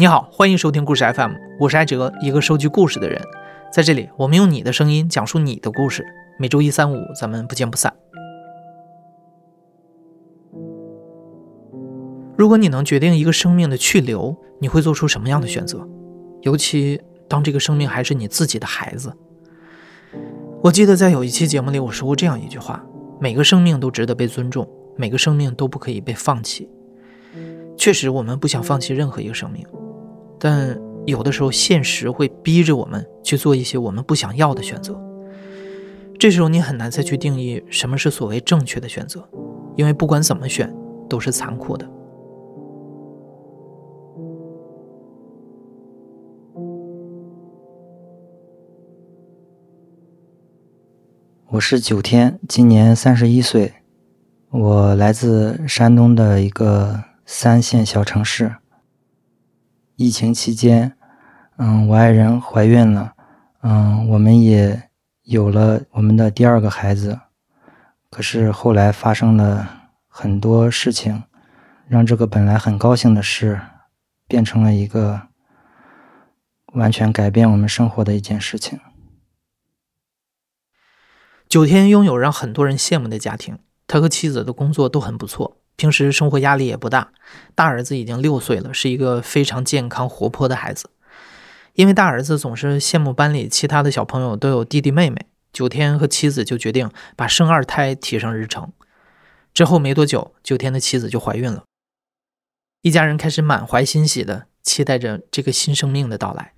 你好，欢迎收听故事 FM，我是艾哲，一个收集故事的人。在这里，我们用你的声音讲述你的故事。每周一、三、五，咱们不见不散。如果你能决定一个生命的去留，你会做出什么样的选择？尤其当这个生命还是你自己的孩子。我记得在有一期节目里，我说过这样一句话：每个生命都值得被尊重，每个生命都不可以被放弃。确实，我们不想放弃任何一个生命，但有的时候现实会逼着我们去做一些我们不想要的选择。这时候你很难再去定义什么是所谓正确的选择，因为不管怎么选都是残酷的。我是九天，今年三十一岁，我来自山东的一个三线小城市。疫情期间，嗯，我爱人怀孕了，嗯，我们也有了我们的第二个孩子。可是后来发生了很多事情，让这个本来很高兴的事，变成了一个完全改变我们生活的一件事情。九天拥有让很多人羡慕的家庭，他和妻子的工作都很不错，平时生活压力也不大。大儿子已经六岁了，是一个非常健康活泼的孩子。因为大儿子总是羡慕班里其他的小朋友都有弟弟妹妹，九天和妻子就决定把生二胎提上日程。之后没多久，九天的妻子就怀孕了，一家人开始满怀欣喜的期待着这个新生命的到来。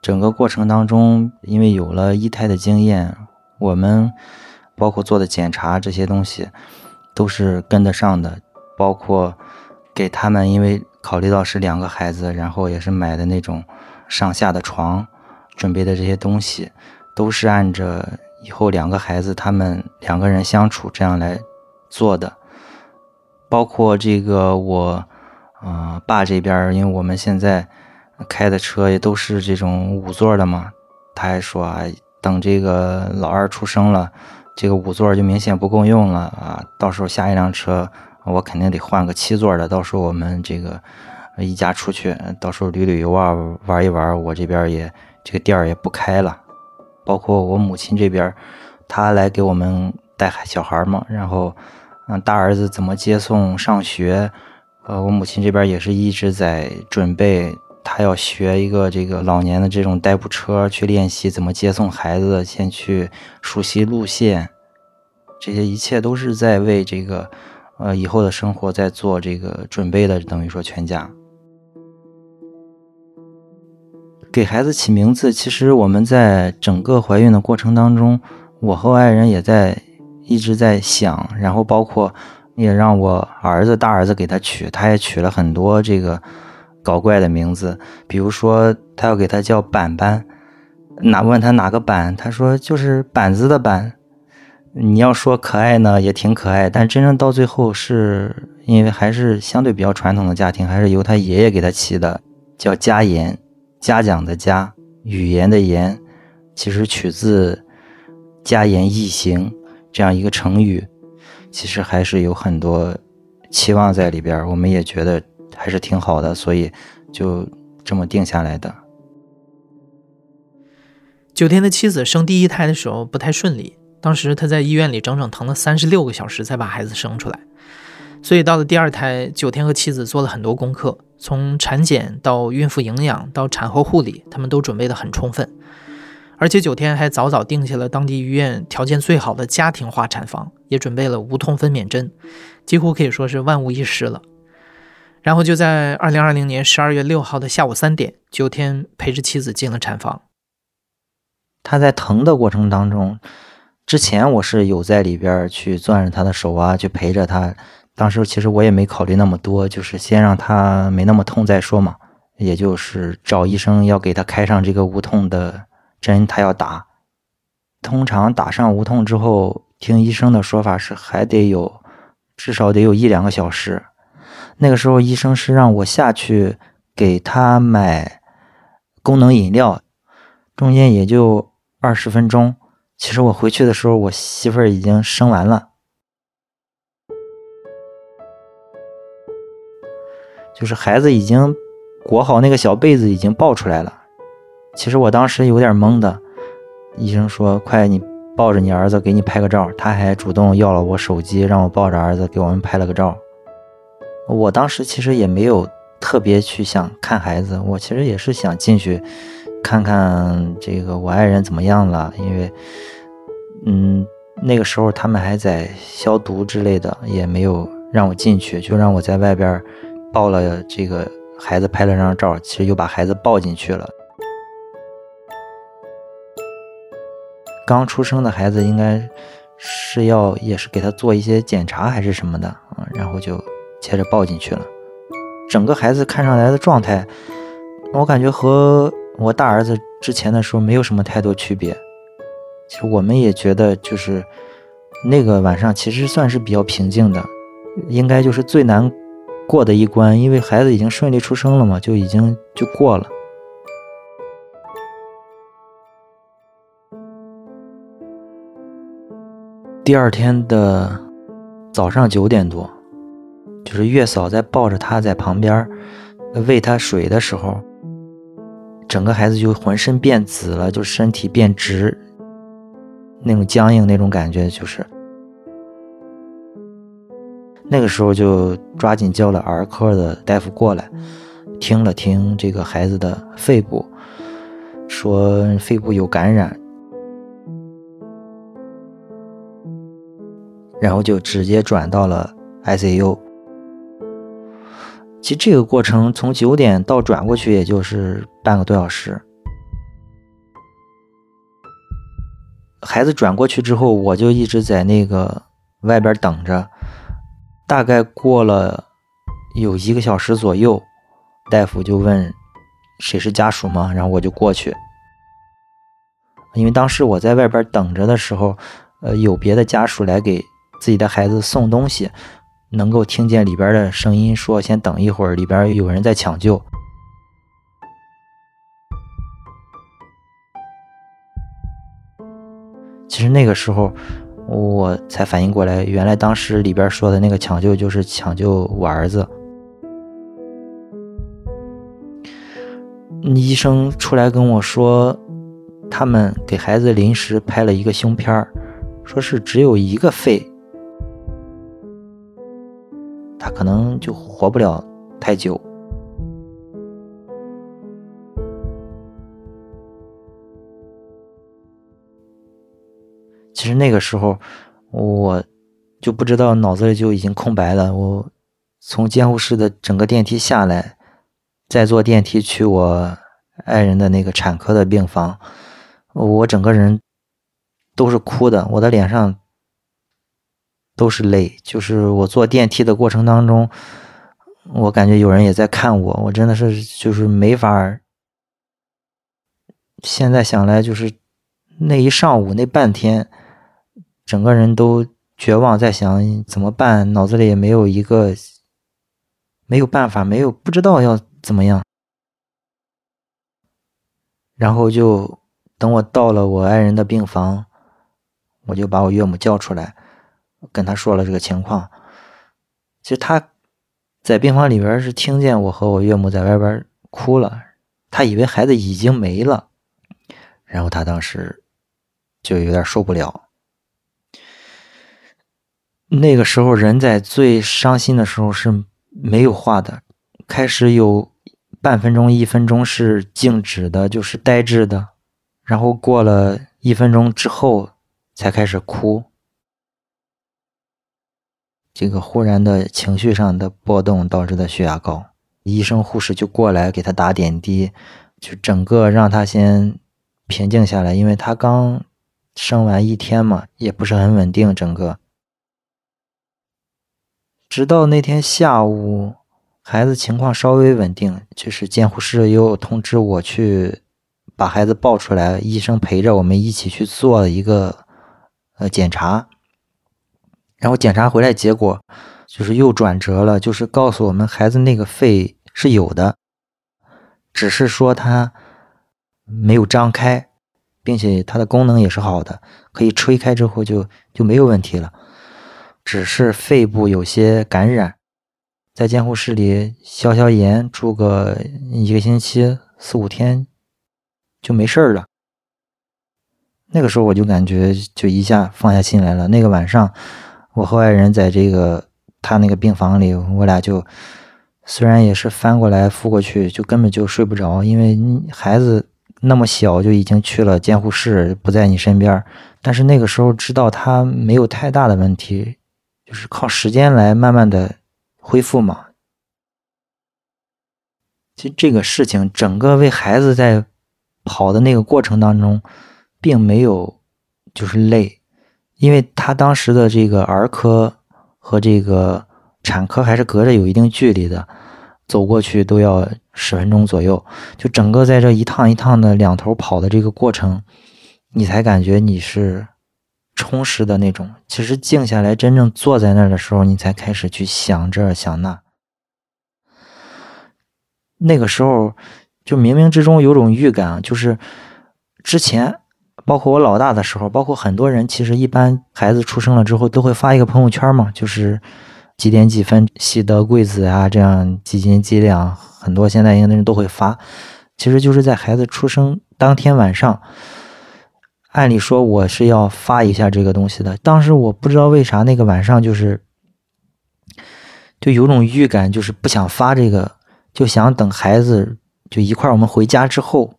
整个过程当中，因为有了一胎的经验，我们包括做的检查这些东西都是跟得上的。包括给他们，因为考虑到是两个孩子，然后也是买的那种上下的床，准备的这些东西都是按着以后两个孩子他们两个人相处这样来做的。包括这个我，嗯，爸这边，因为我们现在。开的车也都是这种五座的嘛，他还说啊，等这个老二出生了，这个五座就明显不够用了啊，到时候下一辆车我肯定得换个七座的，到时候我们这个一家出去，到时候旅旅游啊，玩一玩，我这边也这个店儿也不开了，包括我母亲这边，她来给我们带小孩嘛，然后嗯，大儿子怎么接送上学，呃，我母亲这边也是一直在准备。他要学一个这个老年的这种代步车去练习怎么接送孩子，先去熟悉路线，这些一切都是在为这个呃以后的生活在做这个准备的，等于说全家给孩子起名字。其实我们在整个怀孕的过程当中，我和我爱人也在一直在想，然后包括也让我儿子大儿子给他取，他也取了很多这个。搞怪的名字，比如说他要给他叫板板，哪问他哪个板，他说就是板子的板。你要说可爱呢，也挺可爱，但真正到最后是因为还是相对比较传统的家庭，还是由他爷爷给他起的，叫嘉言，嘉奖的嘉，语言的言，其实取自嘉言易行这样一个成语，其实还是有很多期望在里边，我们也觉得。还是挺好的，所以就这么定下来的。九天的妻子生第一胎的时候不太顺利，当时她在医院里整整疼了三十六个小时才把孩子生出来。所以到了第二胎，九天和妻子做了很多功课，从产检到孕妇营养到产后护理，他们都准备的很充分。而且九天还早早定下了当地医院条件最好的家庭化产房，也准备了无痛分娩针，几乎可以说是万无一失了。然后就在二零二零年十二月六号的下午三点，九天陪着妻子进了产房。他在疼的过程当中，之前我是有在里边去攥着他的手啊，去陪着他。当时其实我也没考虑那么多，就是先让他没那么痛再说嘛。也就是找医生要给他开上这个无痛的针，他要打。通常打上无痛之后，听医生的说法是还得有至少得有一两个小时。那个时候，医生是让我下去给他买功能饮料，中间也就二十分钟。其实我回去的时候，我媳妇儿已经生完了。就是孩子已经裹好那个小被子，已经抱出来了。其实我当时有点懵的，医生说：“快，你抱着你儿子，给你拍个照。”他还主动要了我手机，让我抱着儿子给我们拍了个照。我当时其实也没有特别去想看孩子，我其实也是想进去看看这个我爱人怎么样了，因为，嗯，那个时候他们还在消毒之类的，也没有让我进去，就让我在外边抱了这个孩子拍了张照，其实又把孩子抱进去了。刚出生的孩子应该是要也是给他做一些检查还是什么的啊，然后就接着抱进去了。整个孩子看上来的状态，我感觉和我大儿子之前的时候没有什么太多区别。其实我们也觉得，就是那个晚上其实算是比较平静的，应该就是最难过的一关，因为孩子已经顺利出生了嘛，就已经就过了。第二天的早上九点多，就是月嫂在抱着他在旁边喂他水的时候，整个孩子就浑身变紫了，就身体变直，那种僵硬那种感觉，就是那个时候就抓紧叫了儿科的大夫过来，听了听这个孩子的肺部，说肺部有感染。然后就直接转到了 ICU。其实这个过程从九点到转过去，也就是半个多小时。孩子转过去之后，我就一直在那个外边等着。大概过了有一个小时左右，大夫就问谁是家属吗？然后我就过去，因为当时我在外边等着的时候，呃，有别的家属来给。自己的孩子送东西，能够听见里边的声音，说先等一会儿，里边有人在抢救。其实那个时候，我才反应过来，原来当时里边说的那个抢救就是抢救我儿子。医生出来跟我说，他们给孩子临时拍了一个胸片说是只有一个肺。他可能就活不了太久。其实那个时候，我就不知道脑子里就已经空白了。我从监护室的整个电梯下来，再坐电梯去我爱人的那个产科的病房，我整个人都是哭的，我的脸上。都是泪，就是我坐电梯的过程当中，我感觉有人也在看我，我真的是就是没法。现在想来，就是那一上午那半天，整个人都绝望，在想怎么办，脑子里也没有一个没有办法，没有不知道要怎么样。然后就等我到了我爱人的病房，我就把我岳母叫出来。跟他说了这个情况，其实他在病房里边是听见我和我岳母在外边哭了，他以为孩子已经没了，然后他当时就有点受不了。那个时候人在最伤心的时候是没有话的，开始有半分钟、一分钟是静止的，就是呆滞的，然后过了一分钟之后才开始哭。这个忽然的情绪上的波动导致的血压高，医生护士就过来给他打点滴，就整个让他先平静下来，因为他刚生完一天嘛，也不是很稳定。整个直到那天下午，孩子情况稍微稳定，就是监护室又通知我去把孩子抱出来，医生陪着我们一起去做一个呃检查。然后检查回来，结果就是又转折了，就是告诉我们孩子那个肺是有的，只是说它没有张开，并且它的功能也是好的，可以吹开之后就就没有问题了，只是肺部有些感染，在监护室里消消炎，住个一个星期四五天就没事儿了。那个时候我就感觉就一下放下心来了。那个晚上，我和爱人在这个他那个病房里，我俩就虽然也是翻过来覆过去，就根本就睡不着，因为孩子那么小就已经去了监护室，不在你身边。但是那个时候知道他没有太大的问题，就是靠时间来慢慢的恢复嘛。其实这个事情，整个为孩子在跑的那个过程当中。并没有，就是累，因为他当时的这个儿科和这个产科还是隔着有一定距离的，走过去都要十分钟左右。就整个在这一趟一趟的两头跑的这个过程，你才感觉你是充实的那种。其实静下来，真正坐在那儿的时候，你才开始去想这想那。那个时候，就冥冥之中有种预感，就是之前。包括我老大的时候，包括很多人，其实一般孩子出生了之后都会发一个朋友圈嘛，就是几点几分喜得贵子啊，这样几斤几两，很多现在应该人都会发。其实就是在孩子出生当天晚上，按理说我是要发一下这个东西的。当时我不知道为啥那个晚上就是就有种预感，就是不想发这个，就想等孩子就一块我们回家之后，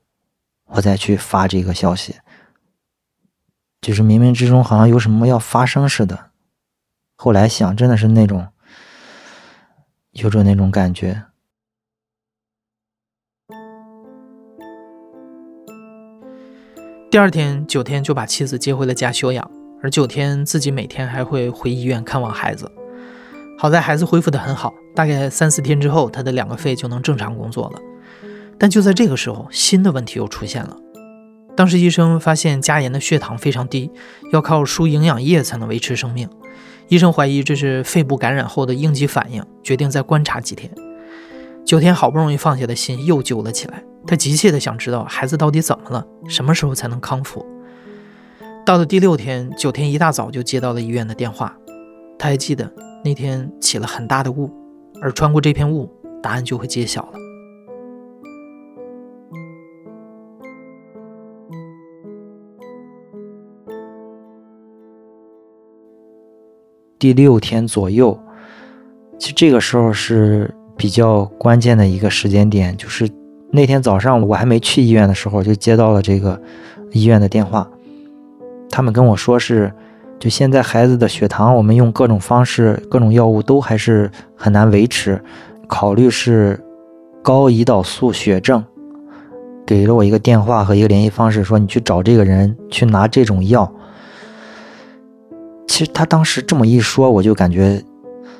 我再去发这个消息。就是冥冥之中好像有什么要发生似的，后来想真的是那种，有种那种感觉。第二天，九天就把妻子接回了家休养，而九天自己每天还会回医院看望孩子。好在孩子恢复的很好，大概三四天之后，他的两个肺就能正常工作了。但就在这个时候，新的问题又出现了。当时医生发现佳妍的血糖非常低，要靠输营养液才能维持生命。医生怀疑这是肺部感染后的应激反应，决定再观察几天。九天好不容易放下的心又揪了起来，他急切地想知道孩子到底怎么了，什么时候才能康复。到了第六天，九天一大早就接到了医院的电话，他还记得那天起了很大的雾，而穿过这片雾，答案就会揭晓了。第六天左右，其实这个时候是比较关键的一个时间点，就是那天早上我还没去医院的时候，就接到了这个医院的电话。他们跟我说是，就现在孩子的血糖，我们用各种方式、各种药物都还是很难维持，考虑是高胰岛素血症。给了我一个电话和一个联系方式，说你去找这个人去拿这种药。其实他当时这么一说，我就感觉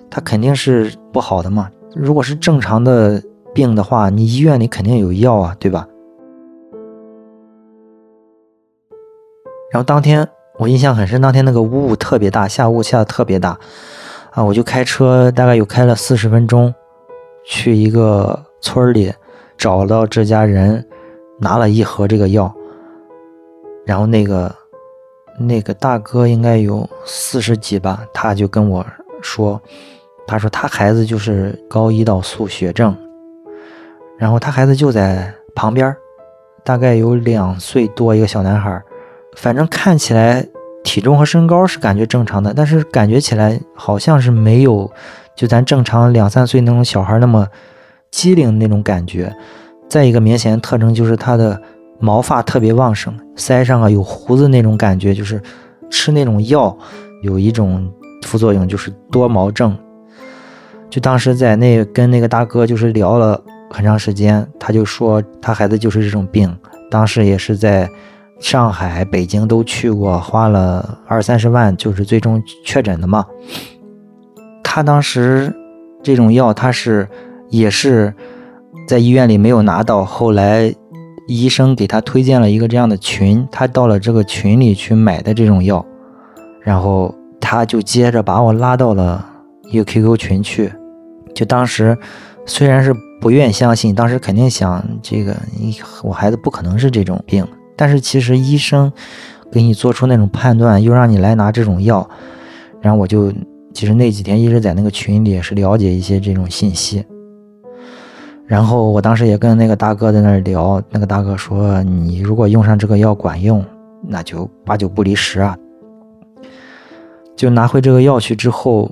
他肯定是不好的嘛。如果是正常的病的话，你医院里肯定有药啊，对吧？然后当天我印象很深，当天那个雾特别大，下雾下的特别大啊，我就开车大概有开了四十分钟，去一个村里找到这家人，拿了一盒这个药，然后那个。那个大哥应该有四十几吧，他就跟我说，他说他孩子就是高胰岛素血症，然后他孩子就在旁边，大概有两岁多一个小男孩，反正看起来体重和身高是感觉正常的，但是感觉起来好像是没有就咱正常两三岁那种小孩那么机灵那种感觉。再一个明显特征就是他的。毛发特别旺盛，腮上啊有胡子那种感觉，就是吃那种药有一种副作用，就是多毛症。就当时在那跟那个大哥就是聊了很长时间，他就说他孩子就是这种病，当时也是在上海、北京都去过，花了二三十万，就是最终确诊的嘛。他当时这种药他是也是在医院里没有拿到，后来。医生给他推荐了一个这样的群，他到了这个群里去买的这种药，然后他就接着把我拉到了一个 QQ 群去。就当时虽然是不愿相信，当时肯定想这个我孩子不可能是这种病，但是其实医生给你做出那种判断，又让你来拿这种药，然后我就其实那几天一直在那个群里也是了解一些这种信息。然后我当时也跟那个大哥在那儿聊，那个大哥说：“你如果用上这个药管用，那就八九不离十啊。”就拿回这个药去之后，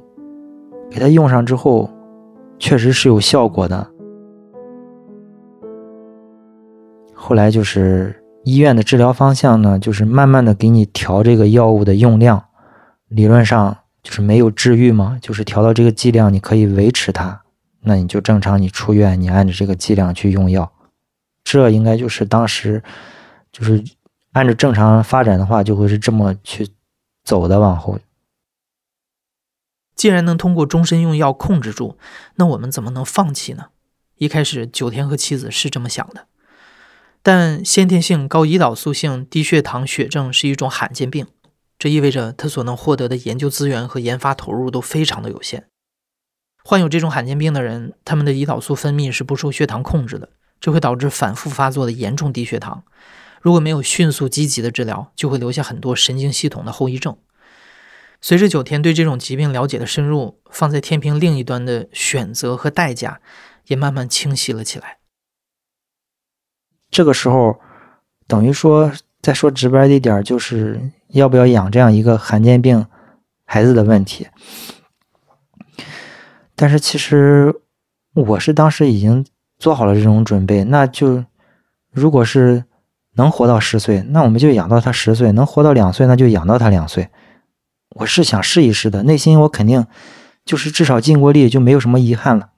给他用上之后，确实是有效果的。后来就是医院的治疗方向呢，就是慢慢的给你调这个药物的用量，理论上就是没有治愈嘛，就是调到这个剂量，你可以维持它。那你就正常，你出院，你按照这个剂量去用药，这应该就是当时，就是按照正常发展的话，就会是这么去走的。往后，既然能通过终身用药控制住，那我们怎么能放弃呢？一开始，九天和妻子是这么想的，但先天性高胰岛素性低血糖血症是一种罕见病，这意味着他所能获得的研究资源和研发投入都非常的有限。患有这种罕见病的人，他们的胰岛素分泌是不受血糖控制的，这会导致反复发作的严重低血糖。如果没有迅速积极的治疗，就会留下很多神经系统的后遗症。随着九天对这种疾病了解的深入，放在天平另一端的选择和代价也慢慢清晰了起来。这个时候，等于说再说直白一点，就是要不要养这样一个罕见病孩子的问题。但是其实我是当时已经做好了这种准备，那就如果是能活到十岁，那我们就养到他十岁；能活到两岁，那就养到他两岁。我是想试一试的，内心我肯定就是至少尽过力，就没有什么遗憾了。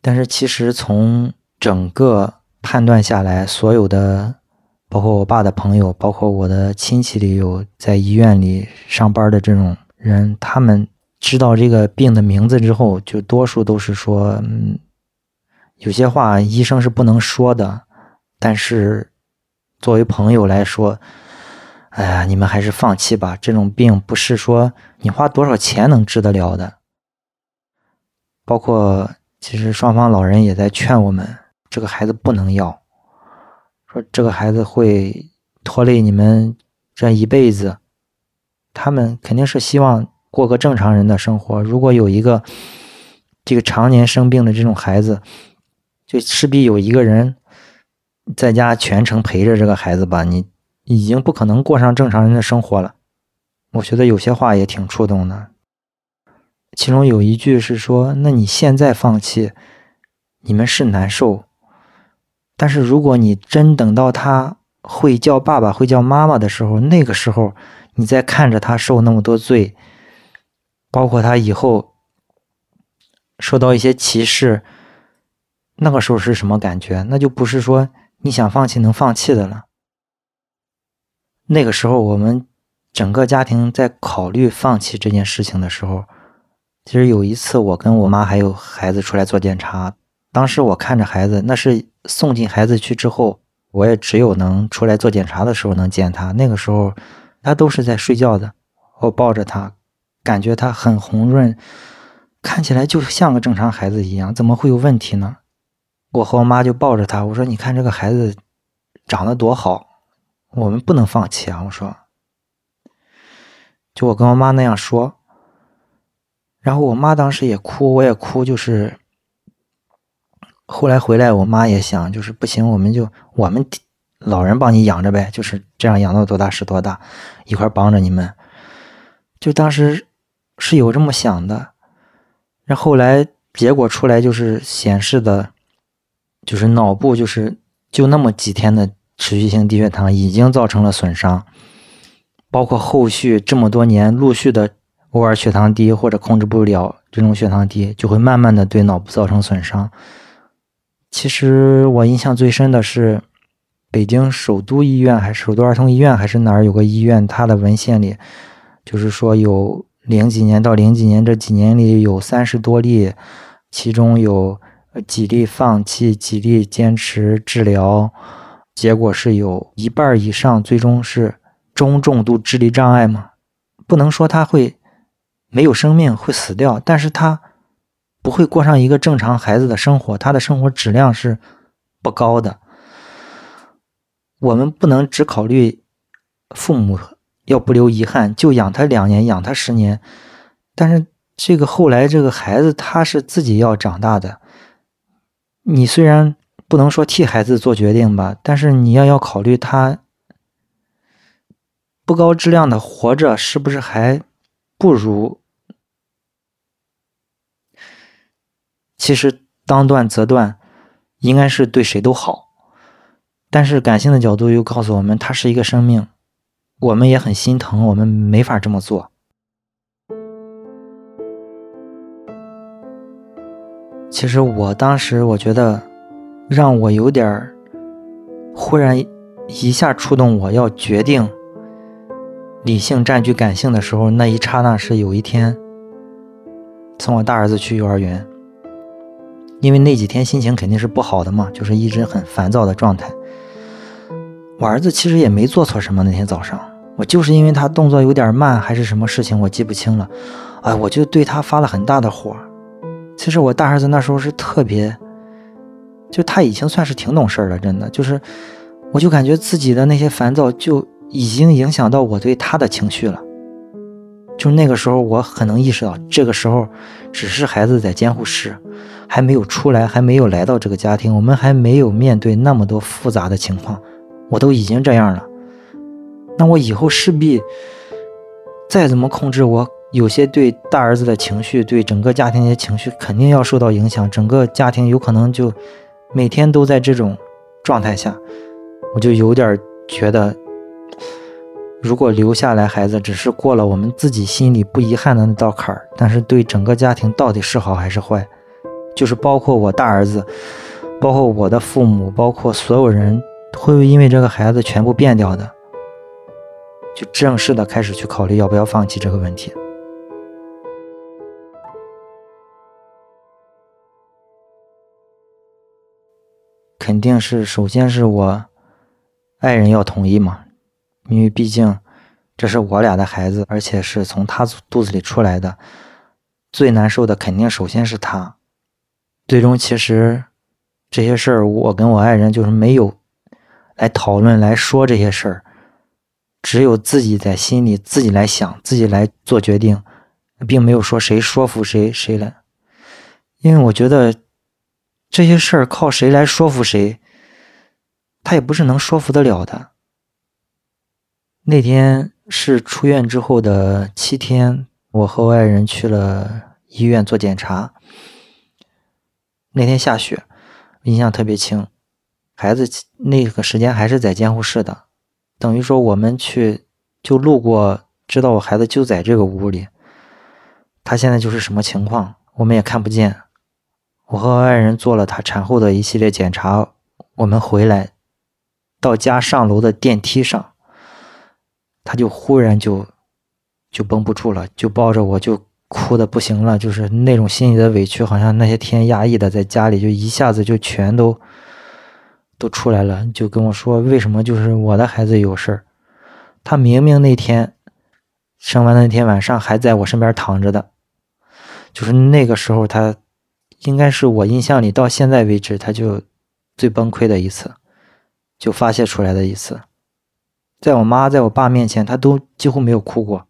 但是其实从整个判断下来，所有的包括我爸的朋友，包括我的亲戚里有在医院里上班的这种人，他们。知道这个病的名字之后，就多数都是说，嗯，有些话医生是不能说的。但是作为朋友来说，哎呀，你们还是放弃吧。这种病不是说你花多少钱能治得了的。包括其实双方老人也在劝我们，这个孩子不能要，说这个孩子会拖累你们这一辈子。他们肯定是希望。过个正常人的生活。如果有一个这个常年生病的这种孩子，就势必有一个人在家全程陪着这个孩子吧。你已经不可能过上正常人的生活了。我觉得有些话也挺触动的。其中有一句是说：“那你现在放弃，你们是难受；但是如果你真等到他会叫爸爸、会叫妈妈的时候，那个时候你再看着他受那么多罪。”包括他以后受到一些歧视，那个时候是什么感觉？那就不是说你想放弃能放弃的了。那个时候，我们整个家庭在考虑放弃这件事情的时候，其实有一次我跟我妈还有孩子出来做检查，当时我看着孩子，那是送进孩子去之后，我也只有能出来做检查的时候能见他。那个时候他都是在睡觉的，我抱着他。感觉他很红润，看起来就像个正常孩子一样，怎么会有问题呢？我和我妈就抱着他，我说：“你看这个孩子长得多好，我们不能放弃啊！”我说，就我跟我妈那样说，然后我妈当时也哭，我也哭，就是后来回来，我妈也想，就是不行，我们就我们老人帮你养着呗，就是这样养到多大是多大，一块帮着你们，就当时。是有这么想的，然后来结果出来就是显示的，就是脑部就是就那么几天的持续性低血糖已经造成了损伤，包括后续这么多年陆续的偶尔血糖低或者控制不了这种血糖低，就会慢慢的对脑部造成损伤。其实我印象最深的是北京首都医院还是首都儿童医院还是哪儿有个医院，它的文献里就是说有。零几年到零几年这几年里有三十多例，其中有几例放弃，几例坚持治疗，结果是有一半以上最终是中重度智力障碍嘛？不能说他会没有生命会死掉，但是他不会过上一个正常孩子的生活，他的生活质量是不高的。我们不能只考虑父母。要不留遗憾，就养他两年，养他十年，但是这个后来这个孩子他是自己要长大的，你虽然不能说替孩子做决定吧，但是你要要考虑他不高质量的活着是不是还不如。其实当断则断，应该是对谁都好。但是感性的角度又告诉我们，它是一个生命，我们也很心疼，我们没法这么做。其实我当时我觉得，让我有点儿忽然一下触动，我要决定理性占据感性的时候，那一刹那是有一天送我大儿子去幼儿园。因为那几天心情肯定是不好的嘛，就是一直很烦躁的状态。我儿子其实也没做错什么，那天早上我就是因为他动作有点慢，还是什么事情，我记不清了。哎，我就对他发了很大的火。其实我大儿子那时候是特别，就他已经算是挺懂事了，真的就是，我就感觉自己的那些烦躁就已经影响到我对他的情绪了。就那个时候，我很能意识到，这个时候只是孩子在监护室。还没有出来，还没有来到这个家庭，我们还没有面对那么多复杂的情况，我都已经这样了，那我以后势必再怎么控制，我有些对大儿子的情绪，对整个家庭的情绪肯定要受到影响，整个家庭有可能就每天都在这种状态下，我就有点觉得，如果留下来孩子只是过了我们自己心里不遗憾的那道坎儿，但是对整个家庭到底是好还是坏？就是包括我大儿子，包括我的父母，包括所有人，会不会因为这个孩子全部变掉的？就正式的开始去考虑要不要放弃这个问题。肯定是首先是我爱人要同意嘛，因为毕竟这是我俩的孩子，而且是从他肚子里出来的，最难受的肯定首先是他。最终，其实这些事儿，我跟我爱人就是没有来讨论、来说这些事儿，只有自己在心里自己来想、自己来做决定，并没有说谁说服谁谁来。因为我觉得这些事儿靠谁来说服谁，他也不是能说服得了的。那天是出院之后的七天，我和我爱人去了医院做检查。那天下雪，印象特别清。孩子那个时间还是在监护室的，等于说我们去就路过，知道我孩子就在这个屋里。他现在就是什么情况，我们也看不见。我和爱人做了他产后的一系列检查，我们回来到家上楼的电梯上，他就忽然就就绷不住了，就抱着我就。哭的不行了，就是那种心里的委屈，好像那些天压抑的，在家里就一下子就全都都出来了，就跟我说为什么就是我的孩子有事儿，他明明那天生完那天晚上还在我身边躺着的，就是那个时候他应该是我印象里到现在为止他就最崩溃的一次，就发泄出来的一次，在我妈在我爸面前他都几乎没有哭过。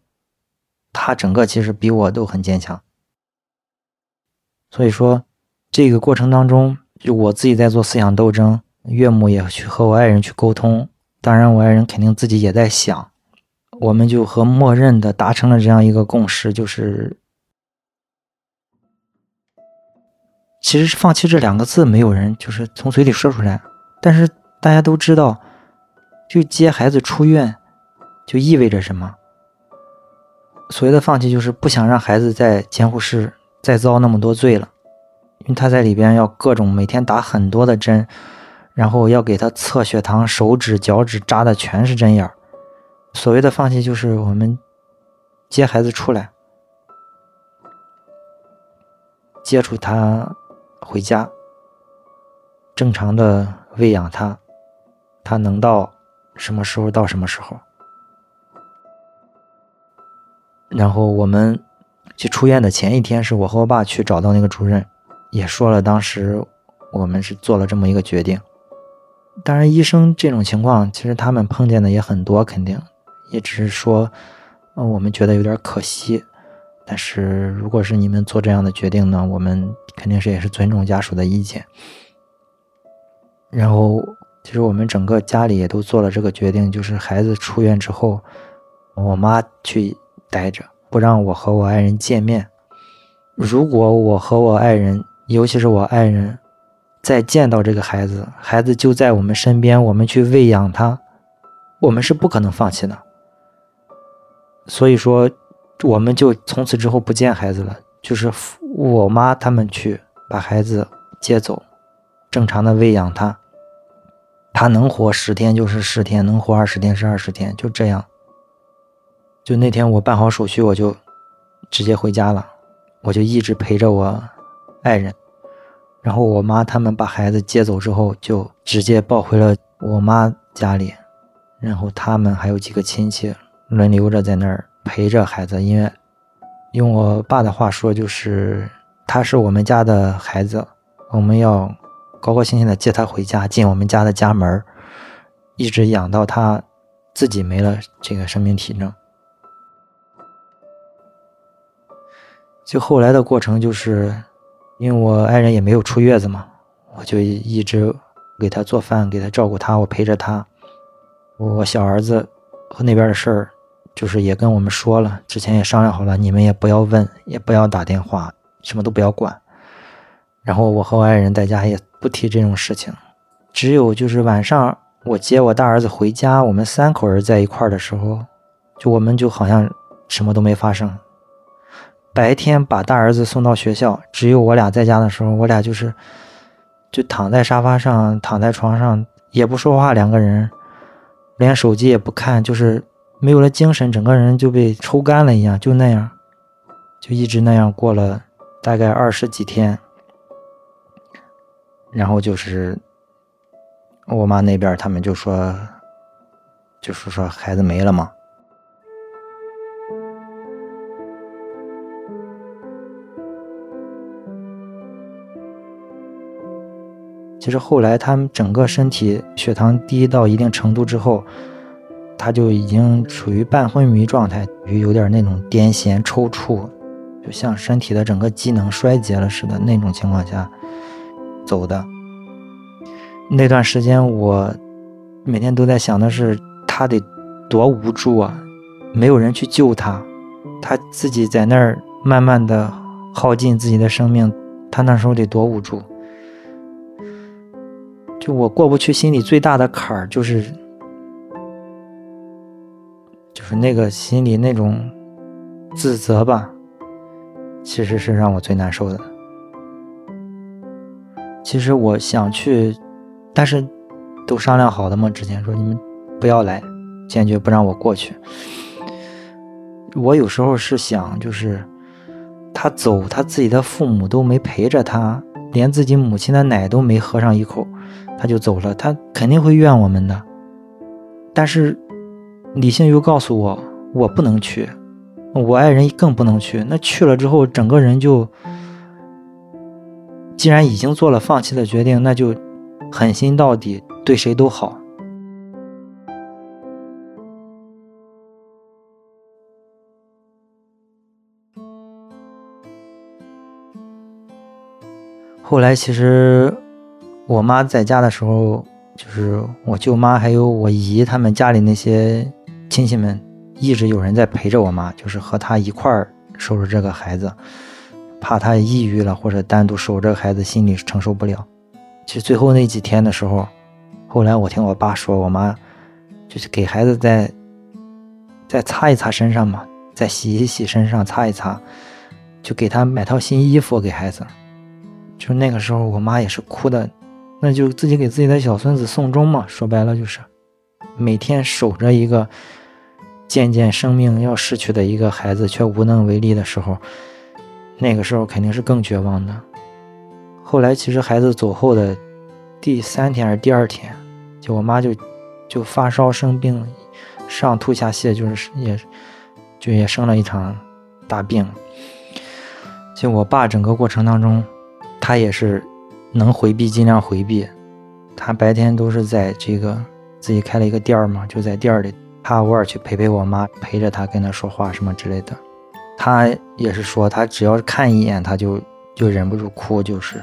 他整个其实比我都很坚强，所以说这个过程当中，就我自己在做思想斗争，岳母也去和我爱人去沟通，当然我爱人肯定自己也在想，我们就和默认的达成了这样一个共识，就是其实放弃这两个字，没有人就是从嘴里说出来，但是大家都知道，就接孩子出院，就意味着什么。所谓的放弃，就是不想让孩子在监护室再遭那么多罪了，因为他在里边要各种每天打很多的针，然后要给他测血糖，手指、脚趾扎的全是针眼儿。所谓的放弃，就是我们接孩子出来，接触他回家，正常的喂养他，他能到什么时候到什么时候。然后我们去出院的前一天，是我和我爸去找到那个主任，也说了当时我们是做了这么一个决定。当然，医生这种情况其实他们碰见的也很多，肯定也只是说，呃，我们觉得有点可惜，但是如果是你们做这样的决定呢，我们肯定是也是尊重家属的意见。然后，其实我们整个家里也都做了这个决定，就是孩子出院之后，我妈去待着，不让我和我爱人见面。如果我和我爱人，尤其是我爱人，再见到这个孩子，孩子就在我们身边，我们去喂养他，我们是不可能放弃的。所以说。我们就从此之后不见孩子了，就是我妈他们去把孩子接走，正常的喂养他，他能活十天就是十天，能活二十天是二十天，就这样。就那天我办好手续，我就直接回家了，我就一直陪着我爱人，然后我妈他们把孩子接走之后，就直接抱回了我妈家里，然后他们还有几个亲戚轮流着在那儿。陪着孩子，因为用我爸的话说，就是他是我们家的孩子，我们要高高兴兴的接他回家，进我们家的家门一直养到他自己没了这个生命体征。就后来的过程，就是因为我爱人也没有出月子嘛，我就一直给他做饭，给他照顾他，我陪着他。我小儿子和那边的事儿。就是也跟我们说了，之前也商量好了，你们也不要问，也不要打电话，什么都不要管。然后我和我爱人在家也不提这种事情，只有就是晚上我接我大儿子回家，我们三口人在一块儿的时候，就我们就好像什么都没发生。白天把大儿子送到学校，只有我俩在家的时候，我俩就是就躺在沙发上，躺在床上也不说话，两个人连手机也不看，就是。没有了精神，整个人就被抽干了一样，就那样，就一直那样过了大概二十几天，然后就是我妈那边他们就说，就是说孩子没了嘛。其实后来他们整个身体血糖低到一定程度之后。他就已经处于半昏迷状态，于有点那种癫痫、抽搐，就像身体的整个机能衰竭了似的那种情况下走的。那段时间，我每天都在想的是，他得多无助啊，没有人去救他，他自己在那儿慢慢的耗尽自己的生命，他那时候得多无助。就我过不去心里最大的坎儿，就是。就是那个心里那种自责吧，其实是让我最难受的。其实我想去，但是都商量好的嘛，之前说你们不要来，坚决不让我过去。我有时候是想，就是他走，他自己的父母都没陪着他，连自己母亲的奶都没喝上一口，他就走了，他肯定会怨我们的。但是。理性又告诉我，我不能去，我爱人更不能去。那去了之后，整个人就，既然已经做了放弃的决定，那就狠心到底，对谁都好。后来，其实我妈在家的时候，就是我舅妈还有我姨他们家里那些。亲戚们一直有人在陪着我妈，就是和她一块儿收拾这个孩子，怕她抑郁了或者单独守这个孩子，心里承受不了。其实最后那几天的时候，后来我听我爸说，我妈就是给孩子再再擦一擦身上嘛，再洗一洗身上，擦一擦，就给他买套新衣服给孩子。就那个时候，我妈也是哭的，那就自己给自己的小孙子送终嘛，说白了就是每天守着一个。渐渐生命要逝去的一个孩子，却无能为力的时候，那个时候肯定是更绝望的。后来，其实孩子走后的第三天还是第二天，就我妈就就发烧生病，上吐下泻，就是也就也生了一场大病。就我爸整个过程当中，他也是能回避尽量回避，他白天都是在这个自己开了一个店儿嘛，就在店儿里。他偶尔去陪陪我妈，陪着她跟她说话什么之类的。他也是说，他只要看一眼，他就就忍不住哭，就是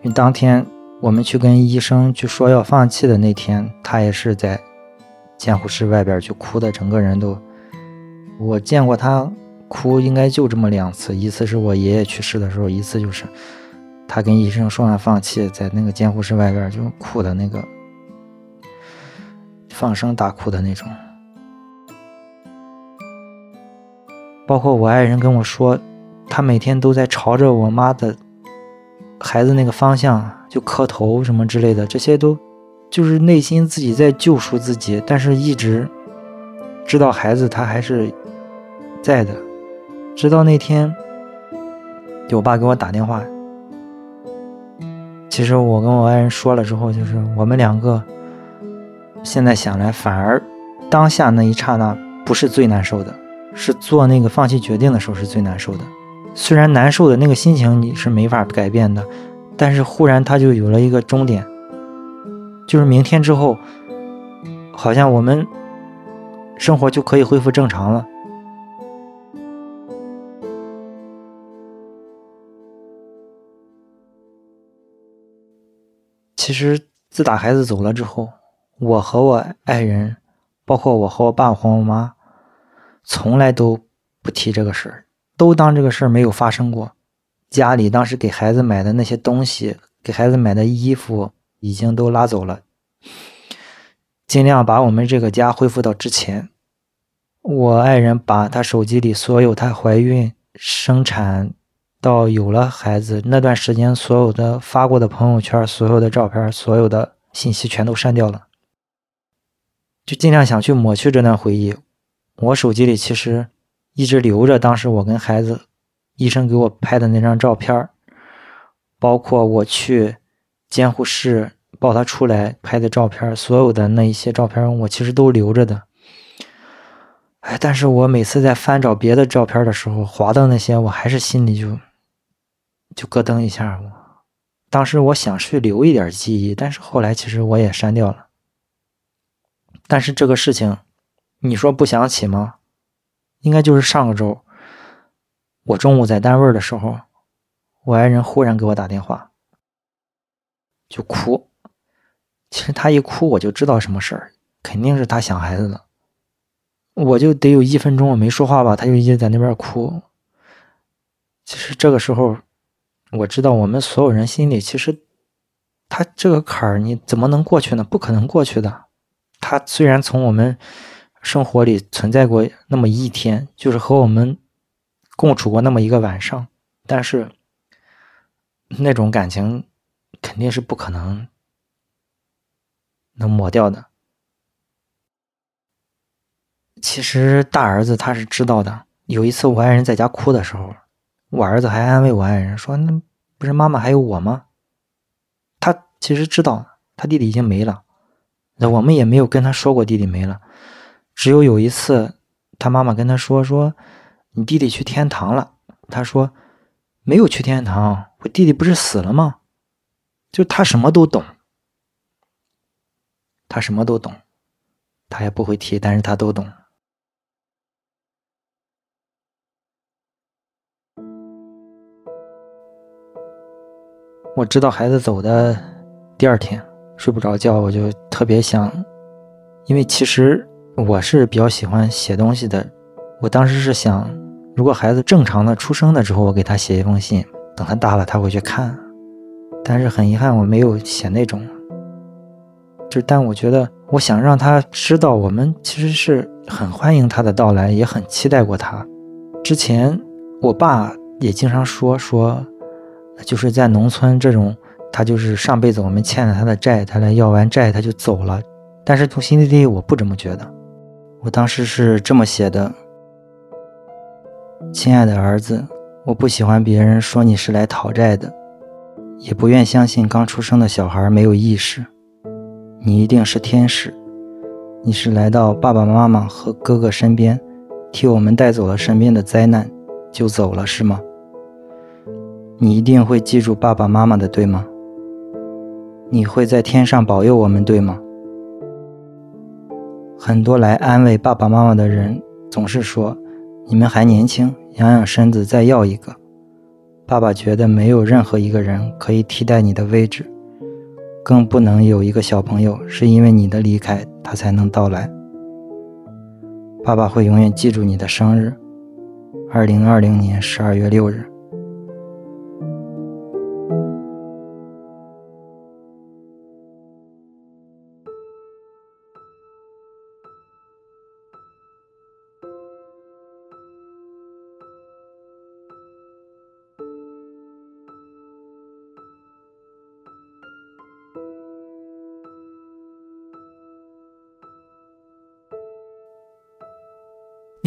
因为当天我们去跟医生去说要放弃的那天，他也是在监护室外边去哭的，整个人都，我见过他哭，应该就这么两次，一次是我爷爷去世的时候，一次就是他跟医生说完放弃，在那个监护室外边就哭的那个，放声大哭的那种。包括我爱人跟我说，他每天都在朝着我妈的孩子那个方向就磕头什么之类的，这些都就是内心自己在救赎自己，但是一直知道孩子他还是在的。直到那天，我爸给我打电话，其实我跟我爱人说了之后，就是我们两个现在想来，反而当下那一刹那不是最难受的。是做那个放弃决定的时候是最难受的，虽然难受的那个心情你是没法改变的，但是忽然它就有了一个终点，就是明天之后，好像我们生活就可以恢复正常了。其实自打孩子走了之后，我和我爱人，包括我和我爸和我妈。从来都不提这个事儿，都当这个事儿没有发生过。家里当时给孩子买的那些东西，给孩子买的衣服，已经都拉走了。尽量把我们这个家恢复到之前。我爱人把她手机里所有她怀孕、生产到有了孩子那段时间所有的发过的朋友圈、所有的照片、所有的信息全都删掉了，就尽量想去抹去这段回忆。我手机里其实一直留着当时我跟孩子医生给我拍的那张照片包括我去监护室抱他出来拍的照片所有的那一些照片我其实都留着的。哎，但是我每次在翻找别的照片的时候，划到那些，我还是心里就就咯噔一下。我当时我想去留一点记忆，但是后来其实我也删掉了。但是这个事情。你说不想起吗？应该就是上个周，我中午在单位的时候，我爱人忽然给我打电话，就哭。其实他一哭，我就知道什么事儿，肯定是他想孩子了。我就得有一分钟我没说话吧，他就一直在那边哭。其实这个时候，我知道我们所有人心里，其实他这个坎儿你怎么能过去呢？不可能过去的。他虽然从我们。生活里存在过那么一天，就是和我们共处过那么一个晚上，但是那种感情肯定是不可能能抹掉的。其实大儿子他是知道的。有一次我爱人在家哭的时候，我儿子还安慰我爱人说：“那不是妈妈还有我吗？”他其实知道他弟弟已经没了，那我们也没有跟他说过弟弟没了。只有有一次，他妈妈跟他说：“说你弟弟去天堂了。”他说：“没有去天堂，我弟弟不是死了吗？”就他什么都懂，他什么都懂，他也不会提，但是他都懂。我知道孩子走的第二天睡不着觉，我就特别想，因为其实。我是比较喜欢写东西的，我当时是想，如果孩子正常的出生了之后，我给他写一封信，等他大了他会去看。但是很遗憾，我没有写那种。就但我觉得，我想让他知道，我们其实是很欢迎他的到来，也很期待过他。之前我爸也经常说说，就是在农村这种，他就是上辈子我们欠了他的债，他来要完债他就走了。但是从心底里我不这么觉得。我当时是这么写的：“亲爱的儿子，我不喜欢别人说你是来讨债的，也不愿相信刚出生的小孩没有意识。你一定是天使，你是来到爸爸妈妈和哥哥身边，替我们带走了身边的灾难，就走了是吗？你一定会记住爸爸妈妈的，对吗？你会在天上保佑我们，对吗？”很多来安慰爸爸妈妈的人总是说：“你们还年轻，养养身子，再要一个。爸爸觉得没有任何一个人可以替代你的位置，更不能有一个小朋友是因为你的离开他才能到来。爸爸会永远记住你的生日，二零二零年十二月六日。